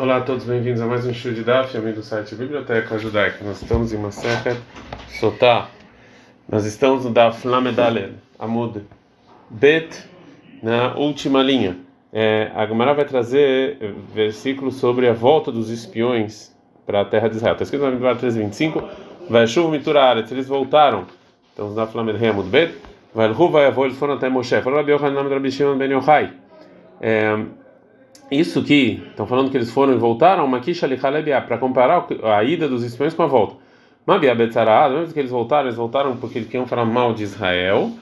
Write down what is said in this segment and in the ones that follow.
Olá a todos, bem-vindos a mais um show de Daf, amigo do site Biblioteca Judaica. Nós estamos em Masechet Sotá. Nós estamos no Daf Lamedalel, Amud Bet, na última linha. É, a Gemara vai trazer versículos sobre a volta dos espiões para a terra de Israel. Está escrito na Bíblia 325, vai chuva mitura eles voltaram. Então, no Daf Lamedalel, Amud Bet, vai Ru, vai avô, eles foram até Moshe. Falou Rabi Yohanan, Rabi Shimon Ben Yochai. É, isso que estão falando que eles foram e voltaram, Makisha para comparar a ida dos espiões com a volta. Mabia Betzará, mesmo que eles voltaram, eles voltaram porque eles queriam falar mal de Israel.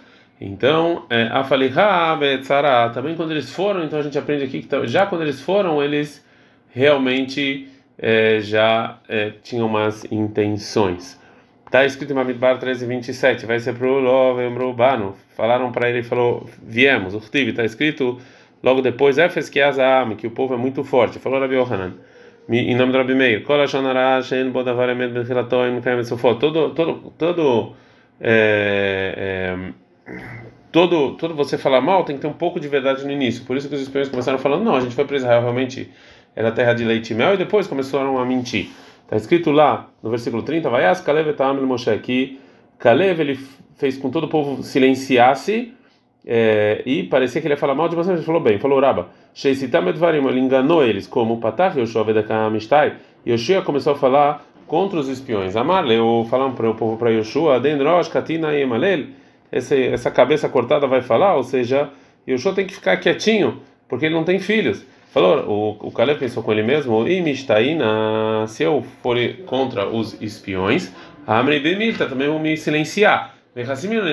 Então, Afaliha Betzará, também quando eles foram, então a gente aprende aqui que já quando eles foram, eles realmente é, já é, tinham umas intenções. Está escrito em Mamidbar 13, 27, vai ser para o Lovembrubano. Falaram para ele, falou, viemos. O está escrito Logo depois, Efes que que o povo é muito forte. Falou Rabi Yohanan. Em nome do Rabi Meir. Todo, todo, todo, é, é, todo, todo você falar mal tem que ter um pouco de verdade no início. Por isso que os espiões começaram falando: não, a gente foi para Israel realmente era terra de leite e mel, e depois começaram a mentir. Está escrito lá no versículo 30, vai Kalev Moshe, que Kalev ele fez com todo o povo silenciasse é, e parecia que ele ia falar mal de você, ele falou bem, falou Raba, ele enganou eles, como Patach Yoshua Vedakamistai, Yoshua começou a falar contra os espiões. Amar leu, falando para o povo para Yoshua, Dendrosh Katina Yemalel, essa cabeça cortada vai falar, ou seja, Yoshua tem que ficar quietinho, porque ele não tem filhos. Falou, o, o Caleb pensou com ele mesmo, Imishtaina, se eu for contra os espiões, Amri Bemilta, também vão me silenciar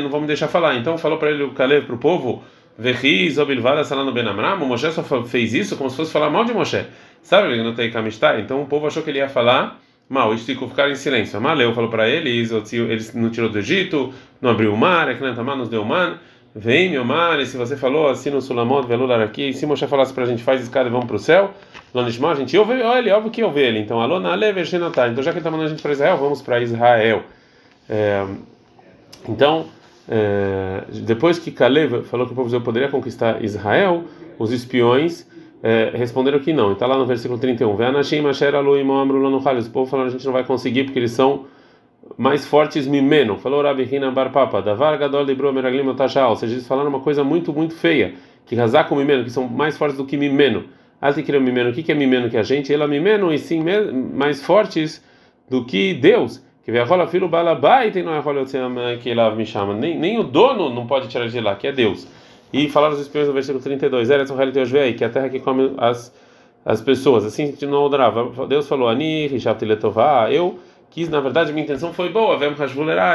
não vamos deixar falar. Então falou para ele o Caleb para o povo, Vechiz obilvada salando benamram, o Moshe só fez isso como se fosse falar mal de Moshe. Sabe, ele não tem camistar? Então o povo achou que ele ia falar mal, esticou ficar em silêncio. Maleu falou para eles, eles não tirou do Egito, não abriu o mar, é não nos deu o mar. Vem, meu mar, se você falou assim no Sulamot, velular aqui, se Moshe falasse para a gente, faz escada e vamos para o céu, Lonishma, a gente ouve ele, óbvio que ouve ele. Então, alô, na leve, então já que ele está mandando a gente para Israel, vamos para Israel. É, então, é, depois que Caleb falou que o povo judeu poderia conquistar Israel, os espiões é, responderam que não. Está lá no versículo 31. Os povo falaram a gente não vai conseguir porque eles são mais fortes mimeno. Falou Rabi Hina Bar Papa, Davar Gadol de Ou seja, eles falaram uma coisa muito, muito feia. Que razar com mimeno, que são mais fortes do que mimeno. Altikira mimeno, o que é mimeno que a gente? Ela mimeno e sim mais fortes do que Deus que rola filho balabai tem não é que lá me chama. Nem nem o dono não pode tirar de lá que é Deus. E falaram os espiões no versículo 32 era essa realidade aí que a terra que come as as pessoas. Assim não odorava Deus falou ani eu quis na verdade minha intenção foi boa vem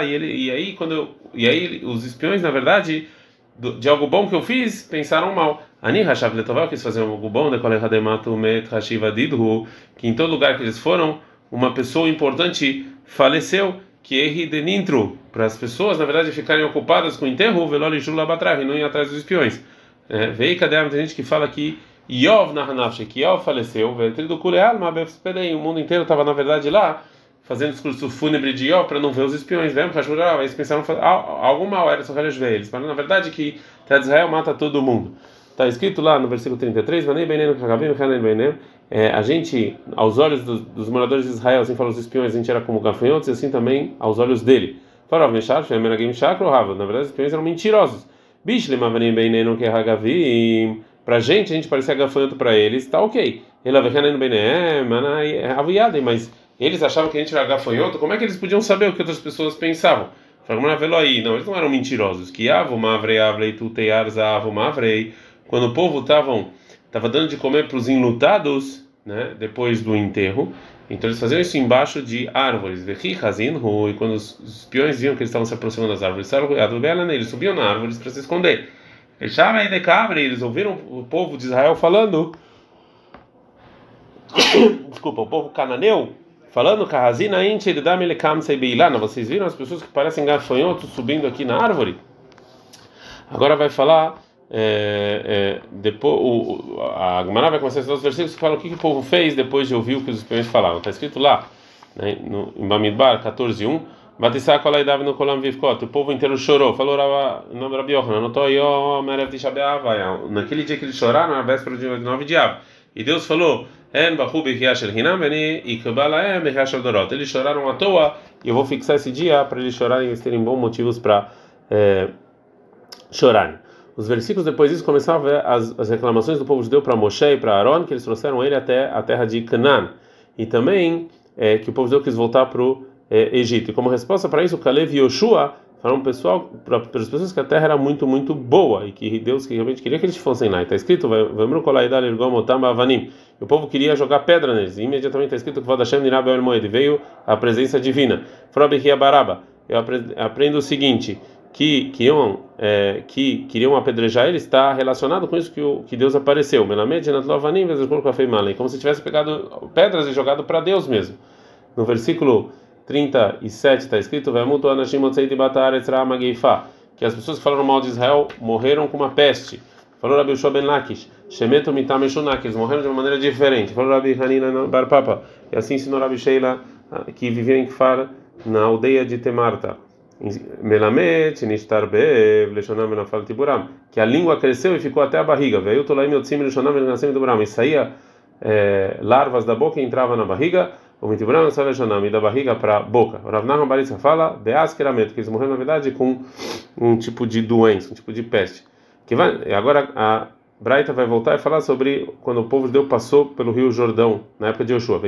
e ele e aí quando eu, e aí os espiões na verdade de algo bom que eu fiz pensaram mal. Ani rashav letová. Eu quis fazer algo bom didhu. Que em todo lugar que eles foram uma pessoa importante faleceu, que erre denintro, para as pessoas, na verdade, ficarem ocupadas com o enterro, velório de e não ir atrás dos espiões. É, veio cadê tem gente que fala que Yov Nahanafshe, que Yov faleceu, do Kuleal, mas o mundo inteiro estava, na verdade, lá, fazendo discurso fúnebre de Yov para não ver os espiões, né? Eles pensaram algo mal, era ver eles, mas na verdade que Israel mata todo mundo. Está escrito lá no versículo 33, é, a gente, aos olhos dos, dos, moradores de Israel, assim falam os espiões, a gente era como gafanhotos, e assim também aos olhos dele. Na verdade, os espiões eram mentirosos. Para a gente, a gente parecia gafanhoto para eles, tá ok. Mas eles achavam que a gente era gafanhoto, como é que eles podiam saber o que outras pessoas pensavam? Não, eles não eram mentirosos. Que avo mavrei avlei tuteiar zavo mavrei quando o povo estava dando de comer para os enlutados, né, depois do enterro, então eles faziam isso embaixo de árvores. E quando os espiões viam que eles estavam se aproximando das árvores, eles subiam na árvores para se esconder. Eles ouviram o povo de Israel falando, desculpa, o povo cananeu falando, vocês viram as pessoas que parecem gafanhotos subindo aqui na árvore? Agora vai falar é, é, depois o, a Gemara vai começar a os versículos que falam o que, que, o povo fez depois de ouvir o que os espiões falaram. Está escrito lá, né, no, em Bamidbar 14.1 Batissá kolai davi no kolam vivkot. O povo inteiro chorou. Falou o. Naquele dia que eles choraram, na véspera de 9 de. E Deus falou: eles choraram à toa e eu vou fixar esse dia para eles chorarem e eles terem bons motivos para é, chorarem. Os versículos depois disso começavam as, as reclamações do povo judeu para Moshe e para Aaron, que eles trouxeram ele até a terra de Canaã. E também é, que o povo judeu quis voltar para o é, Egito. E como resposta para isso, Caleb e Yoshua falaram pessoal, para as pessoas que a terra era muito, muito boa e que Deus que realmente queria que eles fossem lá. Está escrito, o povo queria jogar pedra neles. E imediatamente está escrito que veio a presença divina. Baraba. Eu aprendo o seguinte que queriam, é, que queriam apedrejar ele está relacionado com isso que, o, que Deus apareceu. Como se tivesse pegado pedras e jogado para Deus mesmo. No versículo 37 está escrito: que as pessoas que falaram mal de Israel morreram com uma peste. Falou Rabi Ushua ben Lakish, Shemeto mitam eles morreram de uma maneira diferente. Falou Rabi Hanina bar Papa, e assim ensinou Rabi Sheila, que vivia em Kfar, na aldeia de Temarta. Melamet, Nishtarbev, Leshonam Nafal Tiburam, que a língua cresceu e ficou até a barriga. Veio Tolaim Yotzim Leshonam Nascem Tiburam, e saía é, larvas da boca e entrava na barriga. O Mitiburam Leshonam, e da barriga para a boca. O Ravnaham Baritza fala, Beaskeramet, que eles morreram na verdade com um tipo de doença, um tipo de peste. Que vai, agora a Braita vai voltar e falar sobre quando o povo de Deus passou pelo rio Jordão, na época de Yoshua.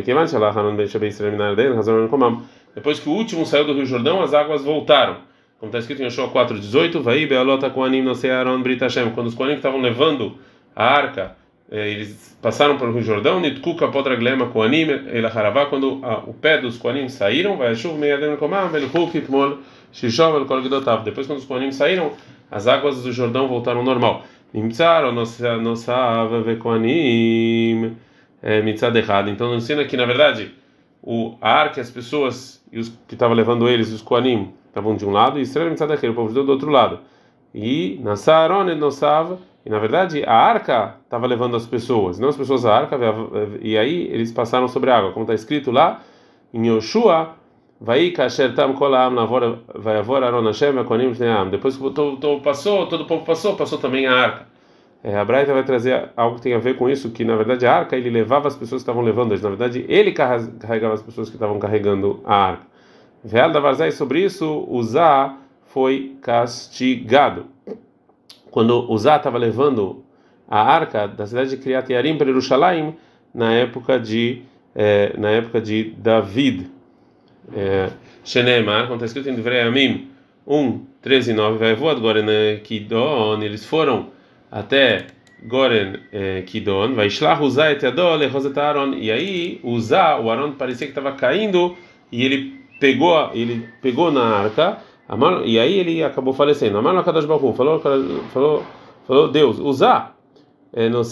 Depois que o último saiu do rio Jordão, as águas voltaram. Como está escrito em Yoshua 4,18, vai Bealota Koanim no Searon Brit Hashem. Quando os Koanim estavam levando a arca, eh, eles passaram pelo rio Jordão, Nitkuka Potraglema Koanim, Elaharavá, quando o pé dos Koanim saíram, vai Shuv Meyadem Komam, Velhuk Itmol, Shishov, Velkol Depois, quando os Koanim saíram, as águas do Jordão voltaram ao normal. Nimtzar, nossa Vekoanim, eh, mitzad errado. Então, ensina que, na verdade, o a arca, as pessoas e os que estavam levando eles, os Koanim, estavam de um lado e Israel Mitzadachir, o povo judeu do outro lado. E Nassaron e Nossav, e na verdade a arca estava levando as pessoas, não as pessoas a arca, e aí eles passaram sobre a água, como está escrito lá em Yoshua, vai kasher tam kolam navor vai avor Aaron Hashem Koanim Depois que todo, passou, todo o povo passou, passou também a arca. É, a Braita vai trazer algo que tem a ver com isso, que na verdade a arca ele levava as pessoas que estavam levando, na verdade ele carregava as pessoas que estavam carregando a arca. Veal da Varzai sobre isso, Uzá foi castigado. Quando Uzá estava levando a arca da cidade de Kriyat Yarim para Jerusalém, na época de é, na época de David. É, Shenemar, como está escrito em Divrei Amim 1, 13 e 9, vai voar agora na Kidon, eles foram até Goren eh, Kidon, vai Shlach Uzá et Yadol e aí Uzá, o Aaron parecia que estava caindo e ele pegou, ele pegou na arca, e aí ele acabou falecendo. Amar Akadosh Baruch falou, falou, falou Deus, Uzá, eh. Na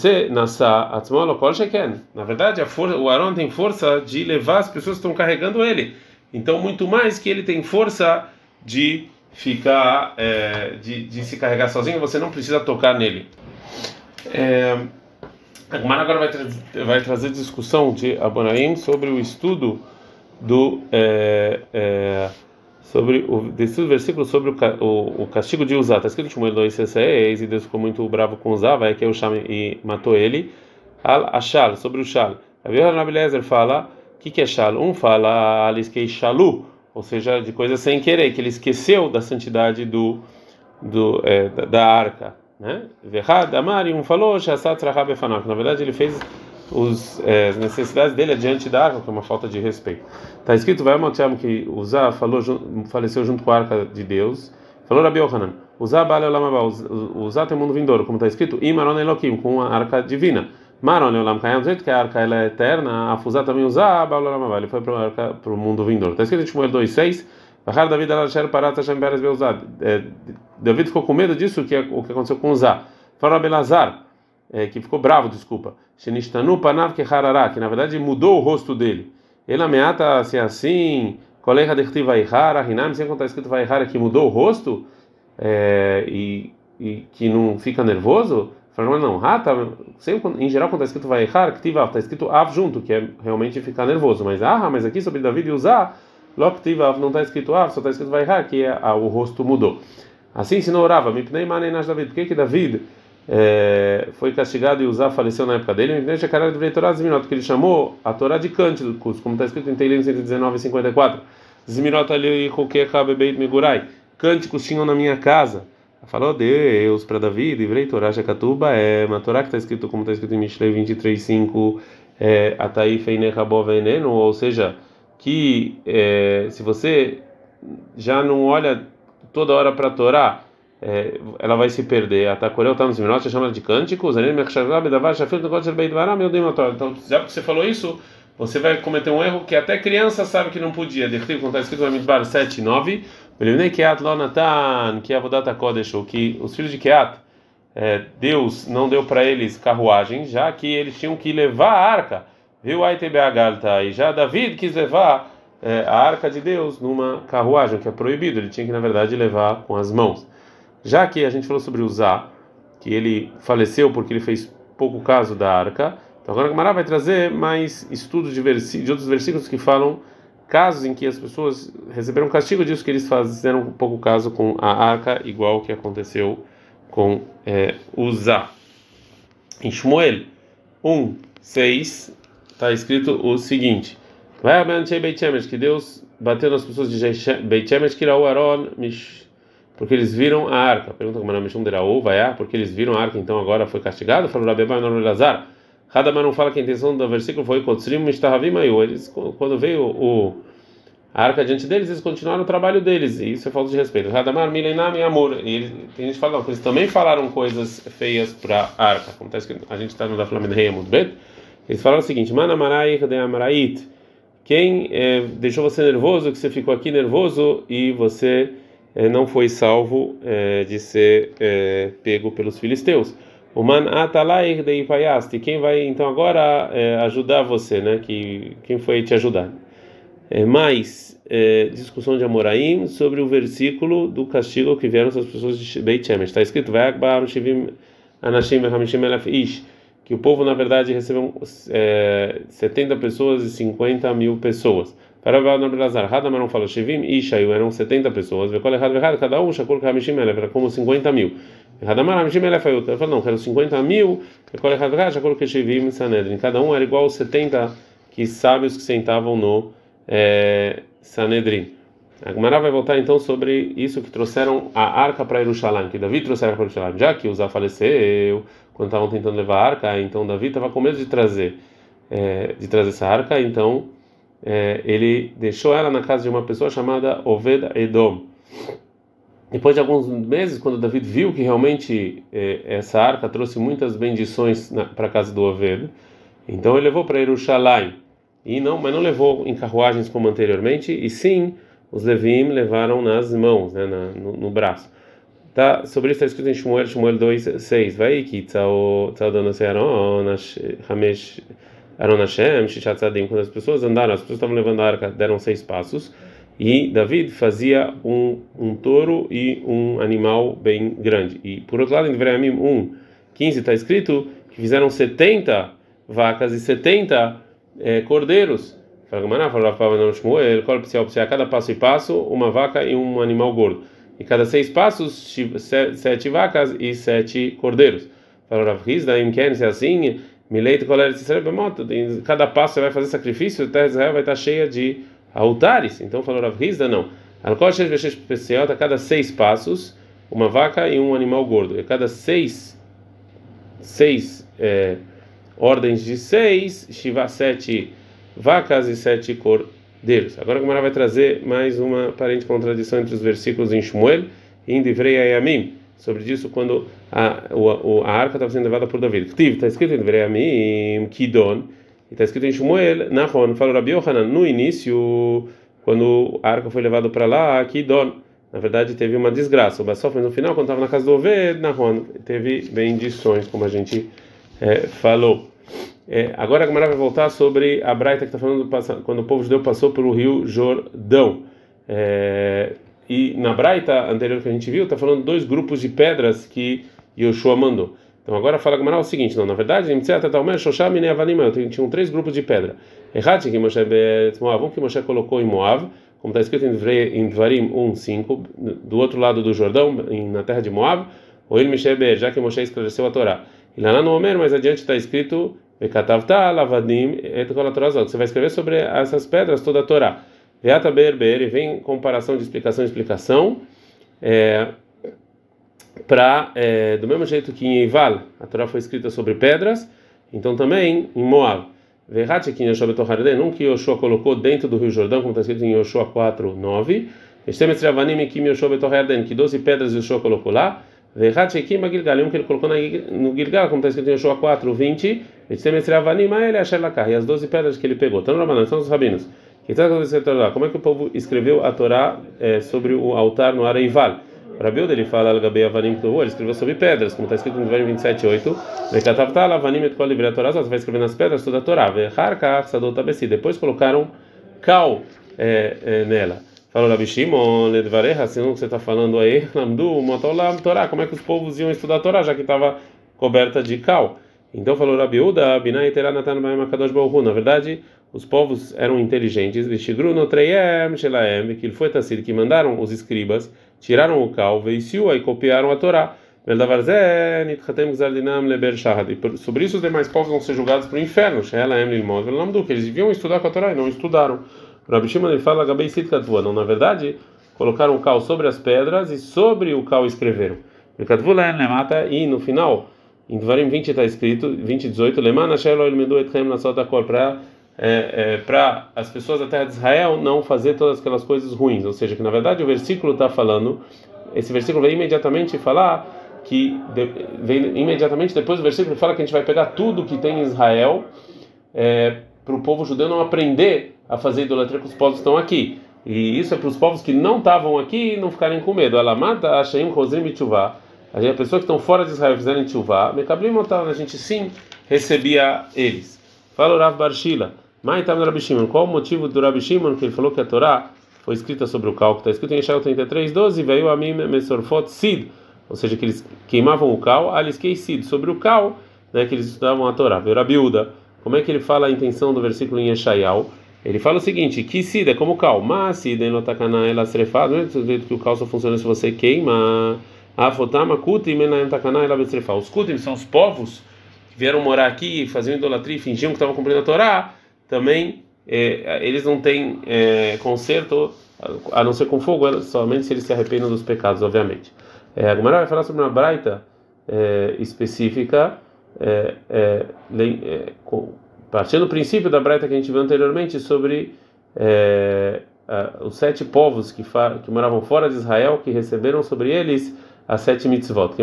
verdade, força, o Aaron tem força de levar as pessoas que estão carregando ele. Então, muito mais que ele tem força de ficar é, de, de se carregar sozinho, você não precisa tocar nele. É, Gumara agora vai, tra vai trazer discussão de Abonaim sobre o estudo do é, é, sobre o desse versículo sobre o, o, o castigo de Uzá. Está escrito em Shmuel 2:6 e Deus ficou muito bravo com Uzá, vai que o Sham e matou ele. Al Ashal sobre o Shal. Rabi fala o que, que é Shal? Um fala Aliskei Shalu ou seja, de coisa sem querer, que ele esqueceu da santidade do, do é, da, da, arca, né? Verhad Amari um falou, na verdade ele fez os, é, as necessidades dele diante da arca, que é uma falta de respeito. Está escrito, vai Motiam que Uzá falou, faleceu junto com a arca de Deus. Falou Rabi Yohanan, Uzá Bale Olamabá, Uzá tem mundo vindouro, como está escrito, Imaron Elohim, com a arca divina. Maron Leolam Kayam, do jeito que a arca ela é eterna, a Fusá também usa a ele foi para o mundo vindouro. Está escrito em Shmuel 2,6. David é, David ficou com medo disso, que é o que aconteceu com Uzá. Fala Belazar, é, que ficou bravo, desculpa. Shenistanu Panav Keharará, que na verdade mudou o rosto dele. Ele ameaça ser assim, Koleha Derti Vaihara, Hinam, sem contar escrito Vaihara, que mudou o rosto é, e, e que não fica nervoso. Fala, não, rata, sempre, em geral quando está escrito vai errar, está escrito av junto, que é realmente ficar nervoso, mas ah, mas aqui sobre David usar, loktivav não está escrito av, só está escrito vai errar, que é, ah, o rosto mudou. Assim ensinou Rava, mipnei maneinash David, por que que David é, foi castigado e usar faleceu na época dele, deixa cara de Torá Ziminot, que ele chamou a Torá de cânticos, como está escrito em Teilim 119 e 54. Ziminot ali Kokeka Bebeit Megurai. Cânticos tinham na minha casa. Falou Deus para Davi, livrei Torá Shakatuba, é uma Torá que está escrito como está escrito em Mishlei 23:5, é, Atai Feinechabó Veneno, ou seja, que é, se você já não olha toda hora para a Torá, é, ela vai se perder. A Takorel está nos minutos, chama de cânticos. Então, já que você falou isso, você vai cometer um erro que até criança sabe que não podia. Como está escrito no Midbar 7, 9. Keat Lonatan, que é a Kodesh, que os filhos de Keat, é, Deus não deu para eles carruagem, já que eles tinham que levar a arca. Viu a Galta? E já David quis levar é, a arca de Deus numa carruagem, que é proibido. Ele tinha que, na verdade, levar com as mãos. Já que a gente falou sobre usar, que ele faleceu porque ele fez pouco caso da arca, então agora a Gamara vai trazer mais estudos de, de, outros versículos que falam casos em que as pessoas receberam castigo disso que eles fizeram um pouco caso com a arca, igual o que aconteceu com é, Uzá. Em Shmuel 1, 6, está escrito o seguinte: Vai que Deus bateu nas pessoas de Beit Shemesh, que o Aaron, porque eles viram a arca. Pergunta como Mishum Deraú, vai ah, porque eles viram a arca, então agora foi castigado? Falou não Lazar. Hadamar não fala que a intenção do versículo foi. Eles, quando veio o, a arca diante deles, eles continuaram o trabalho deles, e isso é falta de respeito. Hadamar Milenam e Amor. E tem gente que fala, eles também falaram coisas feias para a arca. Acontece que a gente está no da Flamengo muito bem. Eles falaram o seguinte: Manamarai. Quem é, deixou você nervoso, que você ficou aqui nervoso e você é, não foi salvo é, de ser pego pelos filisteus. O man atalair de ipayasti, quem vai então agora ajudar você, né? Que quem foi te ajudar? É, mais discussão de Amoraim sobre o versículo do castigo que vieram essas pessoas de Beit Shemesh. Está escrito: "Vai akbar shivim anashim hamishim elaf ish", que o povo na verdade recebeu é, 70 pessoas e 50 mil pessoas. Para o Belazar, Hadamar não falou Shivim Shayu eram 70 pessoas, Vekol errado, errado, cada um, Shakul Kamishim Elef, era como 50 mil. Hadamar Hamishim Elef foi outra. Ele falou, não, eram 50 mil, Shakul Keshivim Sanedrin. Cada um era igual aos 70 que sábios que sentavam no é, Sanedrin. A Gemara vai voltar então sobre isso que trouxeram a arca para Jerusalém, que Davi trouxe a arca para Jerusalém. Já que Uzá faleceu, quando estavam tentando levar a arca, então Davi estava com medo de trazer, é, de trazer essa arca, então é, ele deixou ela na casa de uma pessoa chamada Oved Edom. Depois de alguns meses, quando David viu que realmente é, essa arca trouxe muitas bendições para a casa do Oved, então ele levou para Jerusalém. E não, mas não levou em carruagens como anteriormente, e sim os Levim levaram nas mãos, né, na, no, no, braço. Tá, sobre isso está escrito em Shmuel, Shmuel 2, 6. Vai que dando Searon, Hamesh Aaron Hashem, Shishatzadim, quando as pessoas andaram, as pessoas estavam levando a arca, deram seis passos, e David fazia um, um touro e um animal bem grande. E por outro lado, em Devarim 1, 15 está escrito que fizeram 70 vacas e 70 é, cordeiros. A cada passo e passo, uma vaca e um animal gordo. E cada seis passos, sete vacas e sete cordeiros. Falou é assim, cada passo você vai fazer sacrifício, a terra de Israel vai estar cheia de altares. Então falou Rav Hizda, não. A cada seis passos, uma vaca e um animal gordo. E a cada seis, seis é, ordens de seis, Shiva sete vacas e sete cordeiros. Agora a Gemara vai trazer mais uma aparente contradição entre os versículos em Shmuel e em Divrei Ayamim sobre isso quando a, o, a arca estava sendo levada por David. Está escrito em Devarim Kidon, e está escrito em Shmuel, Nahon, falou Rabi Yohanan, no início, quando a arca foi levada para lá, Kidon, na verdade teve uma desgraça. O Bassof, no final, quando estava na casa do Oved, Nahon, teve bendições, como a gente é, falou. É, agora a Gamara vai voltar sobre a Braita que está falando do, quando o povo judeu passou pelo rio Jordão. É, e na Braita anterior que a gente viu, está falando dois grupos de pedras que Yoshua mandou. Então agora fala Gamara o seguinte, não, na verdade, tinham três grupos de pedra. Errati que Moshe Moav, um que Moshe colocou em Moav, como está escrito em Dvarim 1:5, do outro lado do Jordão, na terra de Moav, ou ele Misheber, já que Moshe esclareceu a Torá. E lá no Homer, mais adiante está escrito Vekatavta lavadim et Você vai escrever sobre essas pedras toda a Torá. Veata berber, vem comparação de explicação explicação. É, para é, do mesmo jeito que em Eival a Torá foi escrita sobre pedras, então também em Moab. Verrat que Yoshua Betoharden, um que Yoshua colocou dentro do Rio Jordão, como está escrito em Yoshua 4, 9. Estemes Travanim que Yoshua Betoharden, que 12 pedras Yoshua colocou lá. Verrat Shekim Gilgal, um que ele colocou no Gilgal, como está escrito em Yoshua 4, 20. Estemes Travanim, ele Asher Lakar, e as 12 pedras que ele pegou. Então, Rabanan, são os rabinos. Como é que o povo escreveu a Torá é, sobre o altar no Areival? Rabi ele fala Al-Gabei Avanim ele escreveu sobre pedras, como está escrito no verso 27, 8. Vekatavta Avanim et kol Torá, você vai escrever nas pedras toda a Torá. Vecharkach Sadot Abesi. Depois colocaram cal é, é, nela. Falou Rabi Shimon, Ledvareha, senão que você está falando aí, Lamdu, Motolam Torá, como é que os povos iam estudar a Torá, já que estava coberta de cal? Então falou Rabi Uda, Binai Terá Natan Baem Akadosh Baruhu. Na verdade, os povos eram inteligentes, Vishigru no Treyem Shelaem, que foi Tassir, que mandaram os escribas tiraram o cal, veiciu e copiaram a Torá. E sobre isso os demais povos vão ser julgados para o inferno. Eles deviam estudar com a Torá e não estudaram. Rabi Shimon fala Não, na verdade, colocaram o cal sobre as pedras e sobre o cal escreveram. E no final, em Dvarim 20 está escrito, 20, 18, para é, é, para as pessoas da terra de Israel não fazer todas aquelas coisas ruins. Ou seja, que na verdade o versículo está falando, esse versículo vem imediatamente falar que de, vem imediatamente depois do versículo fala que a gente vai pegar tudo que tem em Israel é, para o povo judeu não aprender a fazer idolatria que os povos estão aqui. E isso é para os povos que não estavam aqui não ficarem com medo. Ela mata a Shaim Rosim Tchuvá. A pessoa que estão fora de Israel fizerem Tchuvá, Mekablim a gente sim recebia eles. Fala o Rav Barshila. Maitam Rabi Shimon. Qual o motivo do Rabi Shimon que ele falou que a Torá foi escrita sobre o cal? Está escrito em Yeshua 33, 12. Veio a mim Mesorfot Sid. Ou seja, que eles queimavam o cal, Aliskei Sid. Sobre o cal, né, que eles estudavam a Torá. Veio Rabi Uda. Como é que ele fala a intenção do versículo em Yeshayal? Ele fala o seguinte: que Sid é como cal. Mas Sid em Lotakana ela srefad. Não é que o cal só funciona se você queima. Afotama Kutim Takana ela Os Kutim são os povos que vieram morar aqui, faziam idolatria e fingiam que estavam cumprindo a Torá também é, eles não têm é, conserto a não ser com fogo, somente se eles se arrependam dos pecados, obviamente. É, a Gemara vai falar sobre uma braita é, específica, é, é, partindo do princípio da braita que a gente viu anteriormente sobre a, os sete povos que, que, moravam fora de Israel, que receberam sobre eles as sete mitzvot.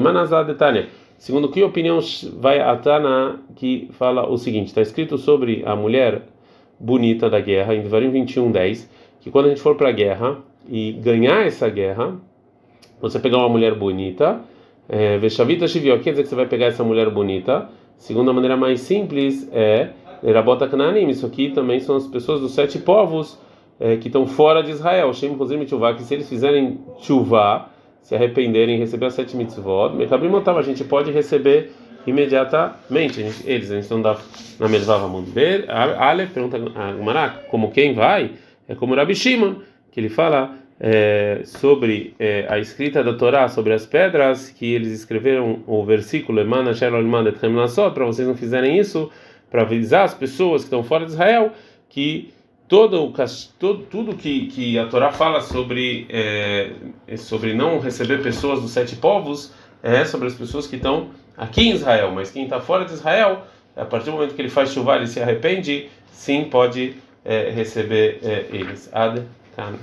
Detalhe. Segundo que opinião vai a Tana que fala o seguinte: está escrito sobre a mulher bonita da guerra, em Devarim 21, 10, que quando a gente for para a guerra e ganhar essa guerra, você pegar uma mulher bonita, Veshavita Shivio, quer dizer que você vai pegar essa mulher bonita. Segunda maneira mais simples é Erabota Kananim, isso aqui também são as pessoas dos sete povos é, que estão fora de Israel. Shem Kozim Tchuvah, que se eles fizerem Tchuvah, se arrependerem, receber as sete mitzvot, Mekabrim a gente pode receber imediatamente. Eles, a gente não dá na Melvava Mundber. Ale pergunta a Gumará, como quem vai? É como Rabi Shimon, que ele fala é, sobre é, a escrita da Torá sobre as pedras, que eles escreveram o versículo para vocês não fizerem isso, para avisar as pessoas que estão fora de Israel que todo, todo tudo que, que a Torá fala sobre é, sobre não receber pessoas dos sete povos é sobre as pessoas que estão aqui em Israel, mas quem está fora de Israel, a partir do momento que ele faz chuva e se arrepende, sim pode é, receber é, eles. Ad -kan.